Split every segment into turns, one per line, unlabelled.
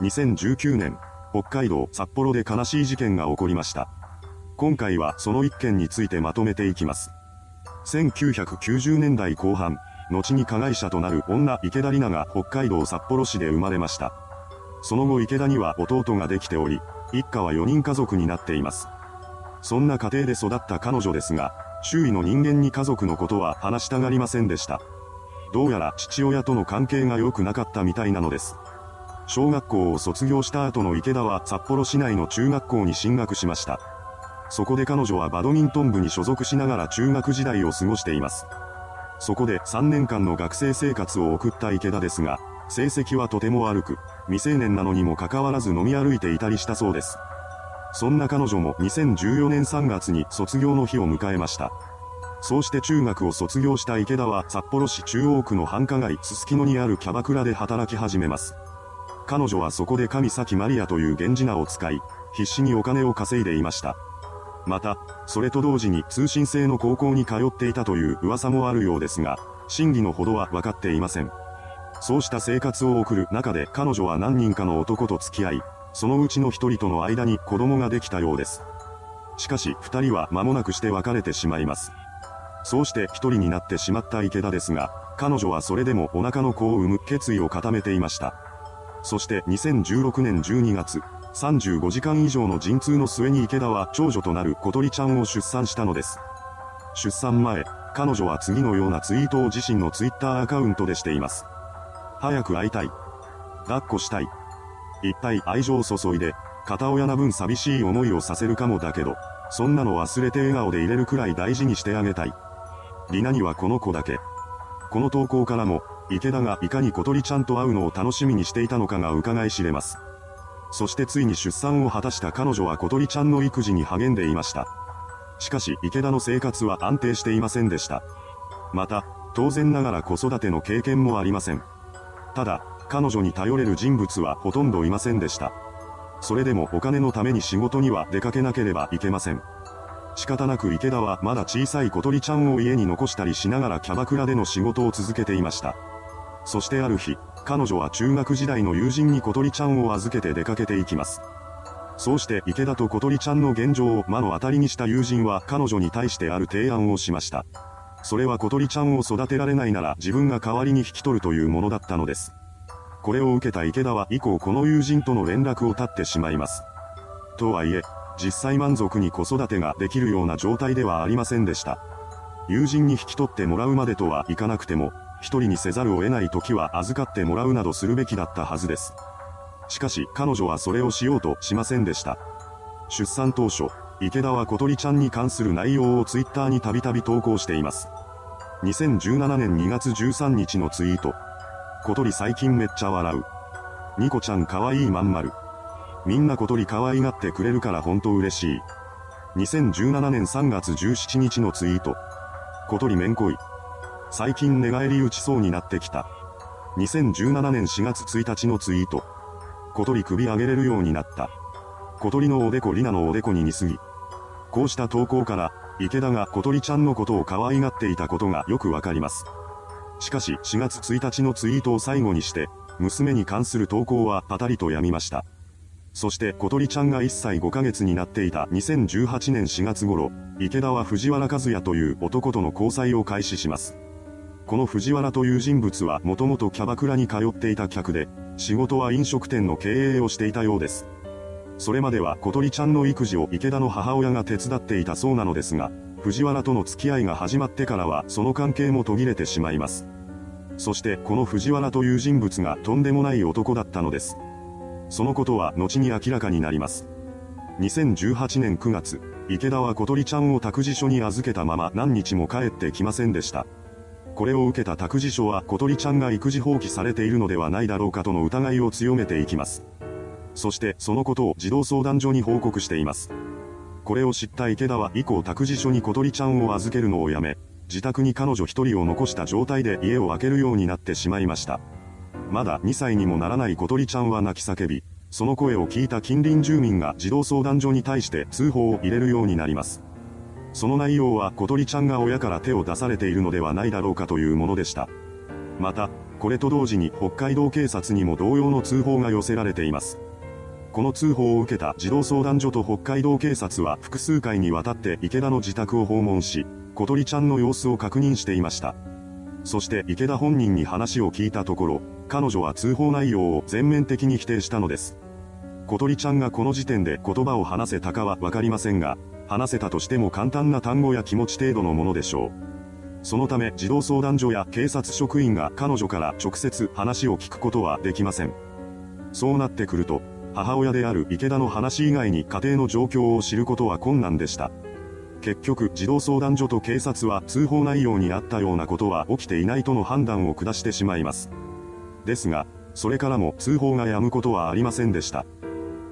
2019年、北海道札幌で悲しい事件が起こりました。今回はその一件についてまとめていきます。1990年代後半、後に加害者となる女池田里奈が北海道札幌市で生まれました。その後池田には弟ができており、一家は4人家族になっています。そんな家庭で育った彼女ですが、周囲の人間に家族のことは話したがりませんでした。どうやら父親との関係が良くなかったみたいなのです。小学校を卒業した後の池田は札幌市内の中学校に進学しました。そこで彼女はバドミントン部に所属しながら中学時代を過ごしています。そこで3年間の学生生活を送った池田ですが、成績はとても悪く、未成年なのにもかかわらず飲み歩いていたりしたそうです。そんな彼女も2014年3月に卒業の日を迎えました。そうして中学を卒業した池田は札幌市中央区の繁華街すすきのにあるキャバクラで働き始めます。彼女はそこで神崎マリアという源氏名を使い、必死にお金を稼いでいました。また、それと同時に通信制の高校に通っていたという噂もあるようですが、真偽のほどは分かっていません。そうした生活を送る中で彼女は何人かの男と付き合い、そのうちの一人との間に子供ができたようです。しかし、二人は間もなくして別れてしまいます。そうして一人になってしまった池田ですが、彼女はそれでもお腹の子を産む決意を固めていました。そして2016年12月、35時間以上の陣痛の末に池田は長女となる小鳥ちゃんを出産したのです。出産前、彼女は次のようなツイートを自身のツイッターアカウントでしています。早く会いたい。抱っこしたい。いっぱい愛情を注いで、片親な分寂しい思いをさせるかもだけど、そんなの忘れて笑顔で入れるくらい大事にしてあげたい。リナにはこの子だけ。この投稿からも、池田がいかに小鳥ちゃんと会うのを楽しみにしていたのかが伺い知れます。そしてついに出産を果たした彼女は小鳥ちゃんの育児に励んでいました。しかし池田の生活は安定していませんでした。また、当然ながら子育ての経験もありません。ただ、彼女に頼れる人物はほとんどいませんでした。それでもお金のために仕事には出かけなければいけません。仕方なく池田はまだ小さい小鳥ちゃんを家に残したりしながらキャバクラでの仕事を続けていました。そしてある日、彼女は中学時代の友人に小鳥ちゃんを預けて出かけていきます。そうして池田と小鳥ちゃんの現状を目の当たりにした友人は彼女に対してある提案をしました。それは小鳥ちゃんを育てられないなら自分が代わりに引き取るというものだったのです。これを受けた池田は以降この友人との連絡を絶ってしまいます。とはいえ、実際満足に子育てができるような状態ではありませんでした。友人に引き取ってもらうまでとはいかなくても、一人にせざるを得ない時は預かってもらうなどするべきだったはずです。しかし彼女はそれをしようとしませんでした。出産当初、池田は小鳥ちゃんに関する内容をツイッターにたびたび投稿しています。2017年2月13日のツイート。小鳥最近めっちゃ笑う。ニコちゃんかわいいまん丸。みんな小鳥可愛がってくれるからほんと嬉しい。2017年3月17日のツイート。小鳥めんこい。最近寝返り打ちそうになってきた。2017年4月1日のツイート。小鳥首上げれるようになった。小鳥のおでこリナのおでこに似すぎ。こうした投稿から、池田が小鳥ちゃんのことを可愛がっていたことがよくわかります。しかし4月1日のツイートを最後にして、娘に関する投稿はパタリとやみました。そして小鳥ちゃんが1歳5ヶ月になっていた2018年4月頃、池田は藤原和也という男との交際を開始します。この藤原という人物はもともとキャバクラに通っていた客で、仕事は飲食店の経営をしていたようです。それまでは小鳥ちゃんの育児を池田の母親が手伝っていたそうなのですが、藤原との付き合いが始まってからはその関係も途切れてしまいます。そしてこの藤原という人物がとんでもない男だったのです。そのことは後に明らかになります。2018年9月、池田は小鳥ちゃんを託児所に預けたまま何日も帰ってきませんでした。これを受けた託児所は小鳥ちゃんが育児放棄されているのではないだろうかとの疑いを強めていきます。そしてそのことを児童相談所に報告しています。これを知った池田は以降託児所に小鳥ちゃんを預けるのをやめ、自宅に彼女一人を残した状態で家を空けるようになってしまいました。まだ2歳にもならない小鳥ちゃんは泣き叫び、その声を聞いた近隣住民が児童相談所に対して通報を入れるようになります。その内容は小鳥ちゃんが親から手を出されているのではないだろうかというものでした。また、これと同時に北海道警察にも同様の通報が寄せられています。この通報を受けた児童相談所と北海道警察は複数回にわたって池田の自宅を訪問し、小鳥ちゃんの様子を確認していました。そして池田本人に話を聞いたところ、彼女は通報内容を全面的に否定したのです。小鳥ちゃんがこの時点で言葉を話せたかはわかりませんが、話せたとしても簡単な単語や気持ち程度のものでしょう。そのため児童相談所や警察職員が彼女から直接話を聞くことはできません。そうなってくると、母親である池田の話以外に家庭の状況を知ることは困難でした。結局、児童相談所と警察は通報内容にあったようなことは起きていないとの判断を下してしまいます。ですが、それからも通報が止むことはありませんでした。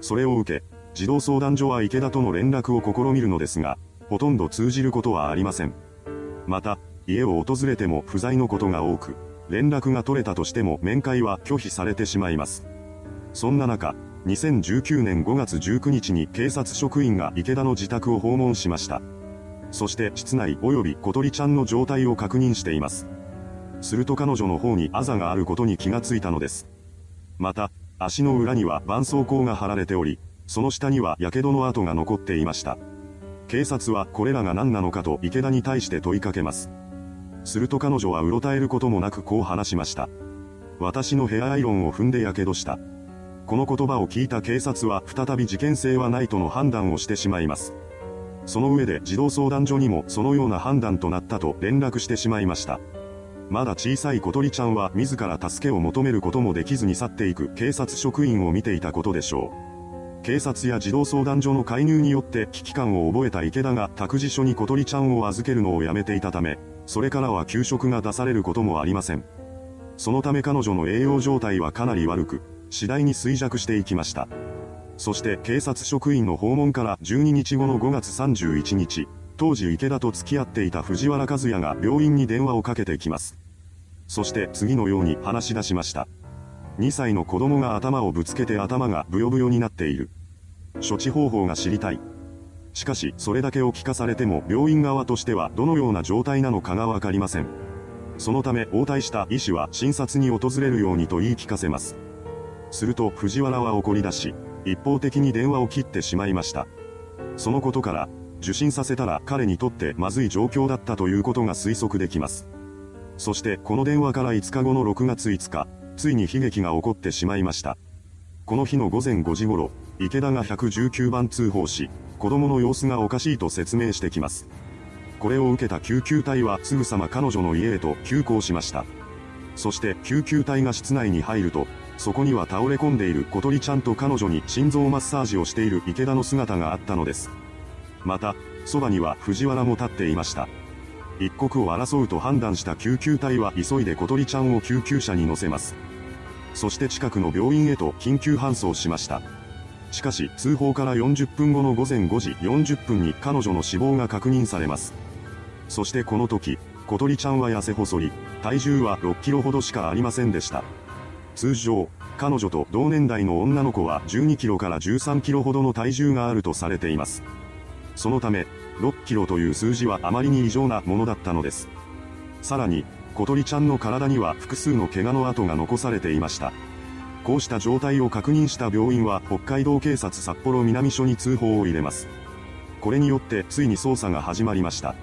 それを受け、児童相談所は池田との連絡を試みるのですが、ほとんど通じることはありません。また、家を訪れても不在のことが多く、連絡が取れたとしても面会は拒否されてしまいます。そんな中、2019年5月19日に警察職員が池田の自宅を訪問しました。そして室内及び小鳥ちゃんの状態を確認しています。すると彼女の方にあざがあることに気がついたのです。また、足の裏には絆創膏が貼られており、その下には火傷の跡が残っていました。警察はこれらが何なのかと池田に対して問いかけます。すると彼女はうろたえることもなくこう話しました。私のヘアアイロンを踏んで火傷した。この言葉を聞いた警察は再び事件性はないとの判断をしてしまいます。その上で児童相談所にもそのような判断となったと連絡してしまいました。まだ小さい小鳥ちゃんは自ら助けを求めることもできずに去っていく警察職員を見ていたことでしょう。警察や児童相談所の介入によって危機感を覚えた池田が託児所に小鳥ちゃんを預けるのをやめていたため、それからは給食が出されることもありません。そのため彼女の栄養状態はかなり悪く、次第に衰弱していきました。そして警察職員の訪問から12日後の5月31日、当時池田と付き合っていた藤原和也が病院に電話をかけてきます。そして次のように話し出しました。2歳の子供が頭をぶつけて頭がブヨブヨになっている。処置方法が知りたい。しかし、それだけを聞かされても病院側としてはどのような状態なのかがわかりません。そのため応対した医師は診察に訪れるようにと言い聞かせます。すると藤原は怒り出し、一方的に電話を切ってしまいました。そのことから、受診させたら彼にとってまずい状況だったということが推測できます。そしてこの電話から5日後の6月5日、ついに悲劇が起こってしまいました。この日の午前5時頃、池田が119番通報し、子供の様子がおかしいと説明してきます。これを受けた救急隊はすぐさま彼女の家へと急行しました。そして救急隊が室内に入ると、そこには倒れ込んでいる小鳥ちゃんと彼女に心臓マッサージをしている池田の姿があったのです。また、そばには藤原も立っていました。一刻を争うと判断した救急隊は急いで小鳥ちゃんを救急車に乗せます。そして近くの病院へと緊急搬送しました。しかし、通報から40分後の午前5時40分に彼女の死亡が確認されます。そしてこの時、小鳥ちゃんは痩せ細り、体重は6キロほどしかありませんでした。通常、彼女と同年代の女の子は12キロから13キロほどの体重があるとされています。そのため、6キロという数字はあまりに異常なものだったのです。さらに、小鳥ちゃんの体には複数の怪我の跡が残されていました。こうした状態を確認した病院は北海道警察札幌南署に通報を入れます。これによってついに捜査が始まりました。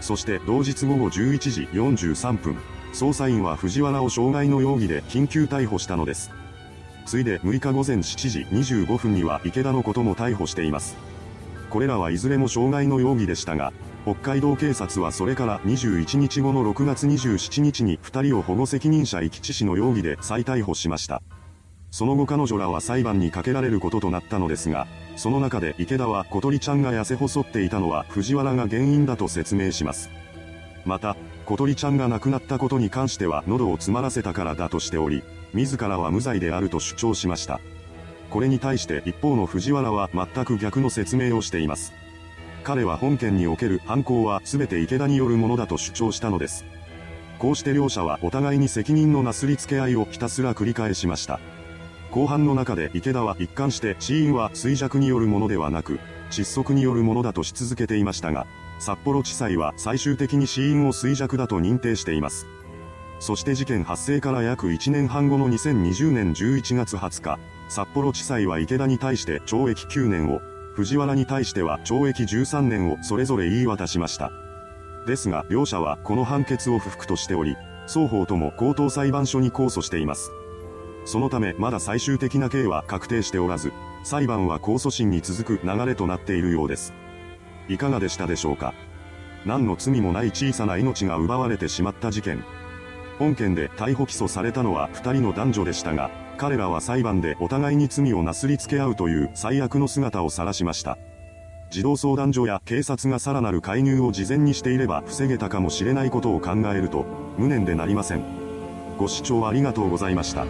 そして同日午後11時43分、捜査員は藤原を傷害の容疑で緊急逮捕したのです。ついで6日午前7時25分には池田のことも逮捕しています。これらはいずれも傷害の容疑でしたが、北海道警察はそれから21日後の6月27日に2人を保護責任者遺棄致死の容疑で再逮捕しました。その後彼女らは裁判にかけられることとなったのですが、その中で池田は小鳥ちゃんが痩せ細っていたのは藤原が原因だと説明します。また、小鳥ちゃんが亡くなったことに関しては喉を詰まらせたからだとしており、自らは無罪であると主張しました。これに対して一方の藤原は全く逆の説明をしています。彼は本件における犯行は全て池田によるものだと主張したのです。こうして両者はお互いに責任のなすりつけ合いをひたすら繰り返しました。後半の中で池田は一貫して死因は衰弱によるものではなく、窒息によるものだとし続けていましたが、札幌地裁は最終的に死因を衰弱だと認定しています。そして事件発生から約1年半後の2020年11月20日、札幌地裁は池田に対して懲役9年を、藤原に対しては懲役13年をそれぞれ言い渡しました。ですが、両者はこの判決を不服としており、双方とも高等裁判所に控訴しています。そのためまだ最終的な刑は確定しておらず、裁判は控訴審に続く流れとなっているようです。いかがでしたでしょうか何の罪もない小さな命が奪われてしまった事件。本件で逮捕起訴されたのは二人の男女でしたが、彼らは裁判でお互いに罪をなすりつけ合うという最悪の姿を晒しました。児童相談所や警察がさらなる介入を事前にしていれば防げたかもしれないことを考えると、無念でなりません。ご視聴ありがとうございました。